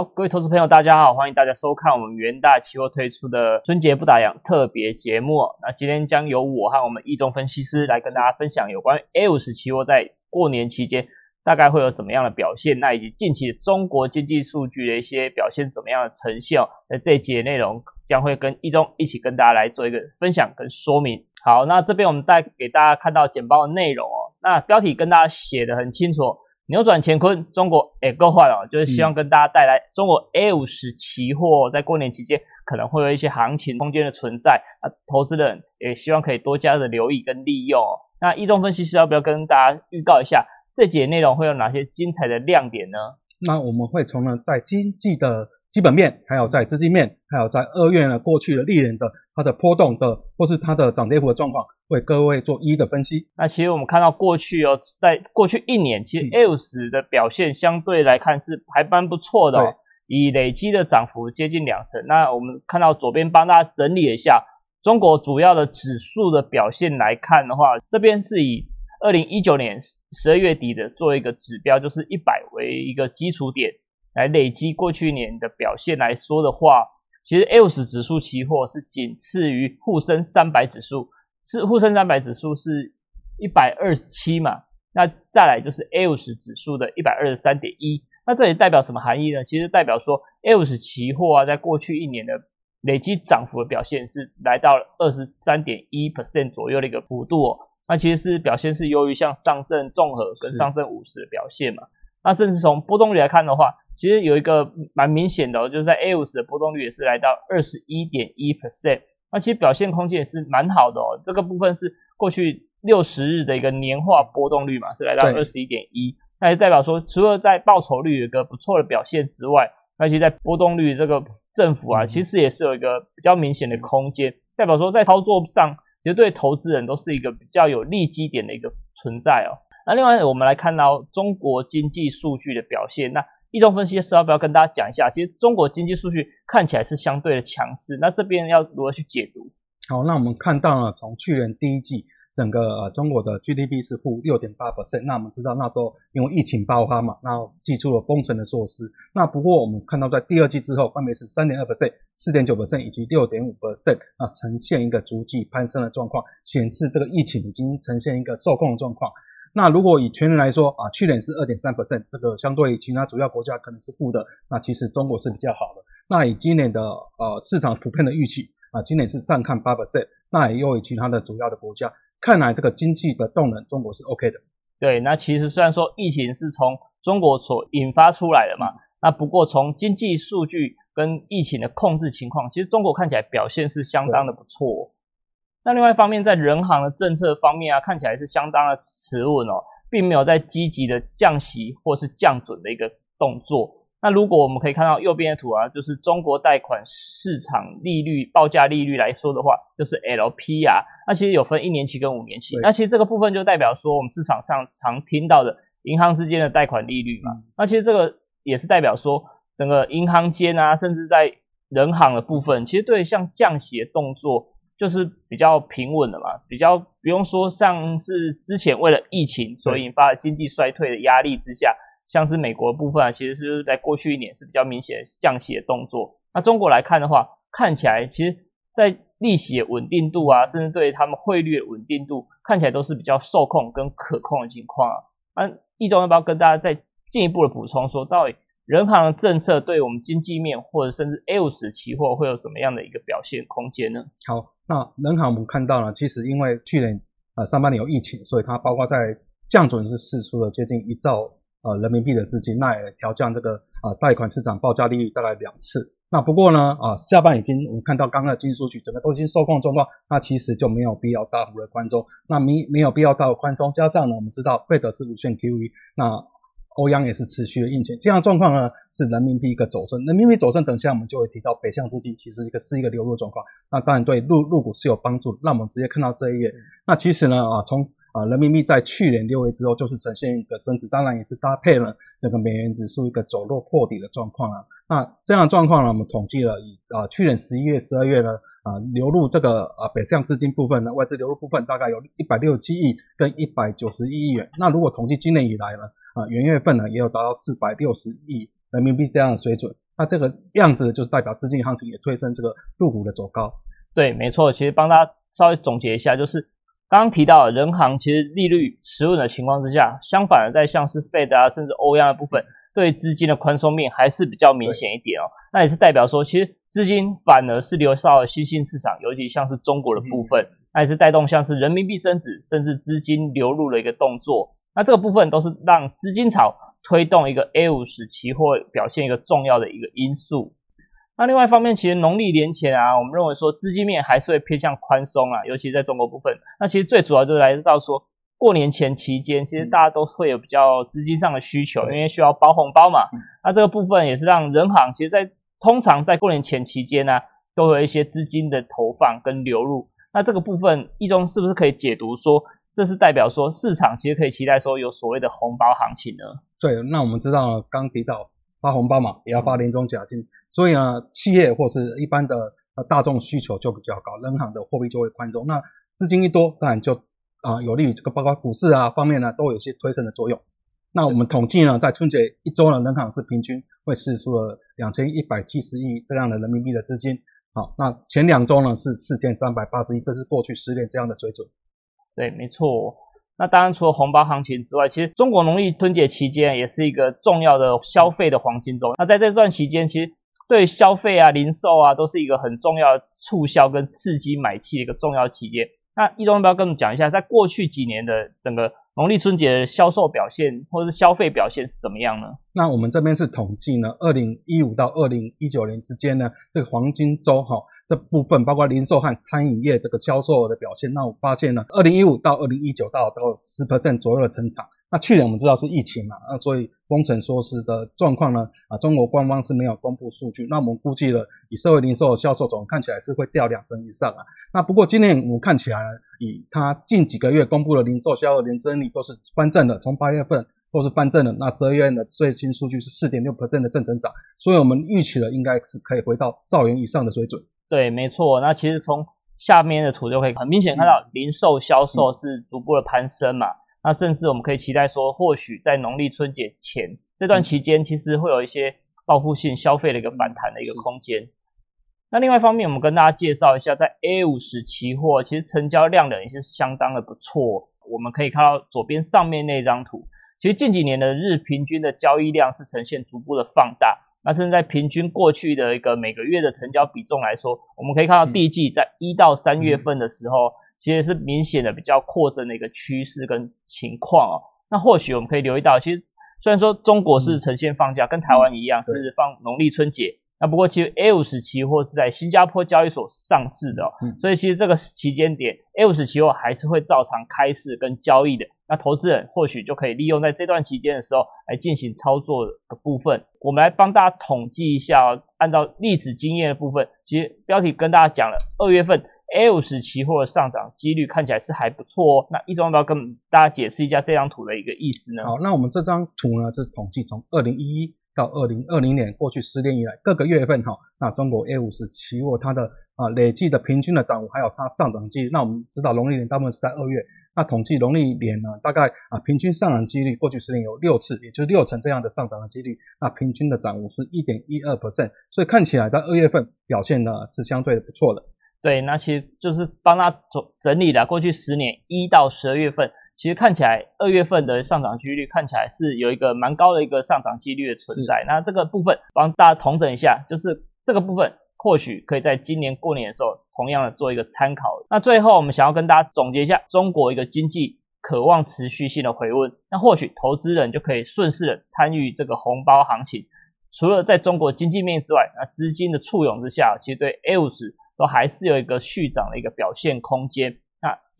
好，各位投资朋友，大家好，欢迎大家收看我们元大期货推出的春节不打烊特别节目。那今天将由我和我们易中分析师来跟大家分享有关于 A 五十期货在过年期间大概会有什么样的表现，那以及近期中国经济数据的一些表现怎么样的呈现哦。那这一节内容将会跟易中一起跟大家来做一个分享跟说明。好，那这边我们带给大家看到简报的内容哦。那标题跟大家写的很清楚。扭转乾坤，中国也够坏了，就是希望跟大家带来中国 A 五十期货在过年期间可能会有一些行情空间的存在，啊，投资人也希望可以多加的留意跟利用。那一中分析师要不要跟大家预告一下这节内容会有哪些精彩的亮点呢？那我们会从呢在经济的基本面，还有在资金面，还有在二月呢过去的历年的它的波动的或是它的涨跌幅的状况。为各位做一一的分析。那其实我们看到过去哦，在过去一年，其实十的表现相对来看是还蛮不错的，哦以累积的涨幅接近两成。那我们看到左边帮大家整理一下中国主要的指数的表现来看的话，这边是以二零一九年十二月底的做一个指标，就是一百为一个基础点来累积过去一年的表现来说的话，其实 A 五十指数期货是仅次于沪深三百指数。是沪深三百指数是一百二十七嘛？那再来就是 A 五十指数的一百二十三点一。那这也代表什么含义呢？其实代表说 A 五十期货啊，在过去一年的累积涨幅的表现是来到了二十三点一 percent 左右的一个幅度。哦。那其实是表现是优于像上证综合跟上证五十的表现嘛。那甚至从波动率来看的话，其实有一个蛮明显的，就是在 A 五十的波动率也是来到二十一点一 percent。那其实表现空间也是蛮好的哦，这个部分是过去六十日的一个年化波动率嘛，是来到二十一点一，那也代表说，除了在报酬率有一个不错的表现之外，而且在波动率这个政府啊，其实也是有一个比较明显的空间，代表说在操作上，其实对投资人都是一个比较有利基点的一个存在哦。那另外我们来看到中国经济数据的表现，那。一中分析师要不要跟大家讲一下？其实中国经济数据看起来是相对的强势，那这边要如何去解读？好，那我们看到了从去年第一季整个呃中国的 GDP 是负六点八 percent，那我们知道那时候因为疫情爆发嘛，然后寄出了封城的措施。那不过我们看到在第二季之后，分别是三点二 percent、四点九 percent 以及六点五 percent，啊呈现一个逐季攀升的状况，显示这个疫情已经呈现一个受控的状况。那如果以全年来说啊，去年是二点三 percent，这个相对其他主要国家可能是负的，那其实中国是比较好的。那以今年的呃市场普遍的预期啊，今年是上看八 percent，那也又以其他的主要的国家，看来这个经济的动能，中国是 OK 的。对，那其实虽然说疫情是从中国所引发出来的嘛，那不过从经济数据跟疫情的控制情况，其实中国看起来表现是相当的不错。那另外一方面，在人行的政策方面啊，看起来是相当的持稳哦，并没有在积极的降息或是降准的一个动作。那如果我们可以看到右边的图啊，就是中国贷款市场利率报价利率来说的话，就是 LPR。那其实有分一年期跟五年期。那其实这个部分就代表说，我们市场上常听到的银行之间的贷款利率嘛。那其实这个也是代表说，整个银行间啊，甚至在人行的部分，其实对像降息的动作。就是比较平稳的嘛，比较不用说像是之前为了疫情所引发的经济衰退的压力之下，像是美国部分啊，其实是在过去一年是比较明显降息的动作。那中国来看的话，看起来其实在利息的稳定度啊，甚至对他们汇率的稳定度，看起来都是比较受控跟可控的情况啊。那易中要不要跟大家再进一步的补充，说到底人行的政策对我们经济面或者甚至 A 五十期货会有什么样的一个表现空间呢？好。那人行我们看到呢，其实因为去年呃上半年有疫情，所以它包括在降准是释出了接近一兆呃人民币的资金，那也调降这个啊贷款市场报价利率大概两次。那不过呢啊下半已经我们看到刚刚的经济数据，整个都已经受控状况，那其实就没有必要大幅的宽松。那没没有必要大幅宽松，加上呢我们知道贝德是无限 QE，那。欧央也是持续的印钱，这样状况呢是人民币一个走升，人民币走升，等下我们就会提到北向资金其实一个是一个流入状况，那当然对入入股是有帮助。那我们直接看到这一页，那其实呢啊从啊人民币在去年六月之后就是呈现一个升值，当然也是搭配了这个美元指数一个走弱破底的状况啊。那这样的状况呢，我们统计了以啊去年十一月、十二月呢啊流入这个啊北向资金部分呢外资流入部分大概有一百六十七亿跟一百九十一亿元。那如果统计今年以来呢？啊，元月份呢也有达到四百六十亿人民币这样的水准。那这个样子就是代表资金行情也推升这个入股的走高。对，没错。其实帮大家稍微总结一下，就是刚刚提到人行其实利率持稳的情况之下，相反的在像是 Fed 啊，甚至欧央的部分，对资金的宽松面还是比较明显一点哦。那也是代表说，其实资金反而是流到了新兴市场，尤其像是中国的部分，那也是带动像是人民币升值，甚至资金流入的一个动作。那这个部分都是让资金潮推动一个 A 五十期货表现一个重要的一个因素。那另外一方面，其实农历年前啊，我们认为说资金面还是会偏向宽松啊，尤其在中国部分。那其实最主要就是来到说过年前期间，其实大家都会有比较资金上的需求，因为需要包红包嘛。那这个部分也是让人行其实，在通常在过年前期间呢，都有一些资金的投放跟流入。那这个部分，一中是不是可以解读说，这是代表说市场其实可以期待说有所谓的红包行情呢？对，那我们知道刚提到发红包嘛，也要发年终奖金。所以呢，企业或是一般的呃大众需求就比较高，人行的货币就会宽松。那资金一多，当然就啊有利于这个包括股市啊方面呢，都有些推升的作用。那我们统计呢，在春节一周呢，人行是平均会释出了两千一百七十亿这样的人民币的资金。好，那前两周呢是四千三百八十亿，这是过去十年这样的水准。对，没错。那当然除了红包行情之外，其实中国农历春节期间也是一个重要的消费的黄金周。那在这段期间，其实对消费啊、零售啊，都是一个很重要的促销跟刺激买气的一个重要期间。那易中要不要跟我们讲一下，在过去几年的整个农历春节的销售表现或者是消费表现是怎么样呢？那我们这边是统计呢，二零一五到二零一九年之间呢，这个黄金周哈。这部分包括零售和餐饮业这个销售额的表现，那我发现呢，二零一五到二零一九到到十 percent 左右的成长。那去年我们知道是疫情嘛，那所以封城缩施的状况呢，啊，中国官方是没有公布数据。那我们估计了，以社会零售销售总看起来是会掉两成以上啊。那不过今年我们看起来，以它近几个月公布的零售销售年增率都是翻正的，从八月份都是翻正的。那十二月的最新数据是四点六 percent 的正增长，所以我们预期了应该是可以回到兆元以上的水准。对，没错。那其实从下面的图就可以很明显看到，零售销售是逐步的攀升嘛。那甚至我们可以期待说，或许在农历春节前这段期间，其实会有一些报复性消费的一个反弹的一个空间。那另外一方面，我们跟大家介绍一下，在 A 五十期货，其实成交量的也是相当的不错。我们可以看到左边上面那张图，其实近几年的日平均的交易量是呈现逐步的放大。那甚至在平均过去的一个每个月的成交比重来说，我们可以看到第一季在一到三月份的时候，其实是明显的比较扩增的一个趋势跟情况哦。那或许我们可以留意到，其实虽然说中国是呈现放假，跟台湾一样是放农历春节，那不过其实 A 五十期货是在新加坡交易所上市的，所以其实这个期间点 A 五十期货还是会照常开市跟交易的。那投资人或许就可以利用在这段期间的时候来进行操作的部分。我们来帮大家统计一下，按照历史经验的部分，其实标题跟大家讲了，二月份 A 五十期货的上涨几率看起来是还不错哦。那一中要不要跟大家解释一下这张图的一个意思呢？好，那我们这张图呢是统计从二零一一到二零二零年过去十年以来各个月份哈，那中国 A 五十期货它的啊累计的平均的涨幅，还有它上涨几率。那我们知道农历年大部分是在二月。那统计农历年呢，大概啊平均上涨几率，过去十年有六次，也就是六成这样的上涨的几率。那平均的涨幅是一点一二 percent，所以看起来在二月份表现呢是相对的不错的。对，那其实就是帮他整整理了过去十年一到十二月份，其实看起来二月份的上涨几率看起来是有一个蛮高的一个上涨几率的存在。那这个部分帮大家统整一下，就是这个部分。或许可以在今年过年的时候，同样的做一个参考。那最后，我们想要跟大家总结一下中国一个经济渴望持续性的回温。那或许投资人就可以顺势的参与这个红包行情。除了在中国经济面之外，那资金的簇拥之下，其实对 A 五十都还是有一个续涨的一个表现空间。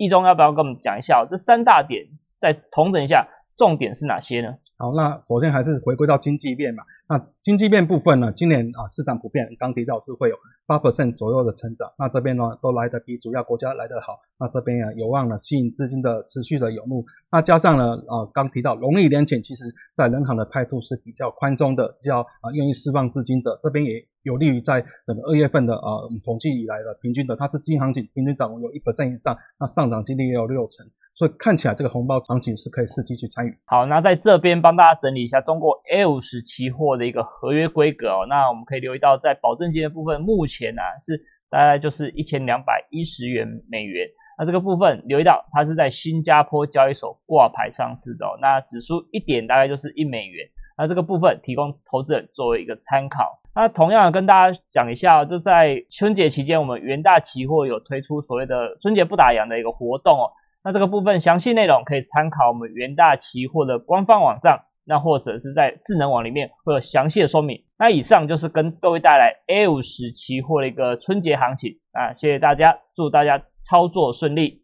那易中要不要跟我们讲一下这三大点？再统整一下，重点是哪些呢？好，那首先还是回归到经济面嘛。那经济面部分呢？今年啊，市场普遍刚提到是会有八 percent 左右的成长。那这边呢，都来得比主要国家来得好。那这边啊，有望呢吸引资金的持续的涌入。那加上呢，啊，刚提到农历年前，其实在人行的态度是比较宽松的，比较啊愿意释放资金的。这边也有利于在整个二月份的啊统计以来的平均的，它是金行情平均涨幅有一 percent 以上，那上涨几率也有六成。所以看起来这个红包行情是可以伺机去参与。好，那在这边帮大家整理一下中国 A 五十期货的一个合约规格哦。那我们可以留意到，在保证金的部分，目前呢是大概就是一千两百一十元美元。那这个部分留意到，它是在新加坡交易所挂牌上市的。那指数一点大概就是一美元。那这个部分提供投资人作为一个参考。那同样跟大家讲一下，就在春节期间，我们元大期货有推出所谓的春节不打烊的一个活动哦。那这个部分详细内容可以参考我们元大期货的官方网站，那或者是在智能网里面会有详细的说明。那以上就是跟各位带来 A 五十期货的一个春节行情啊，谢谢大家，祝大家操作顺利。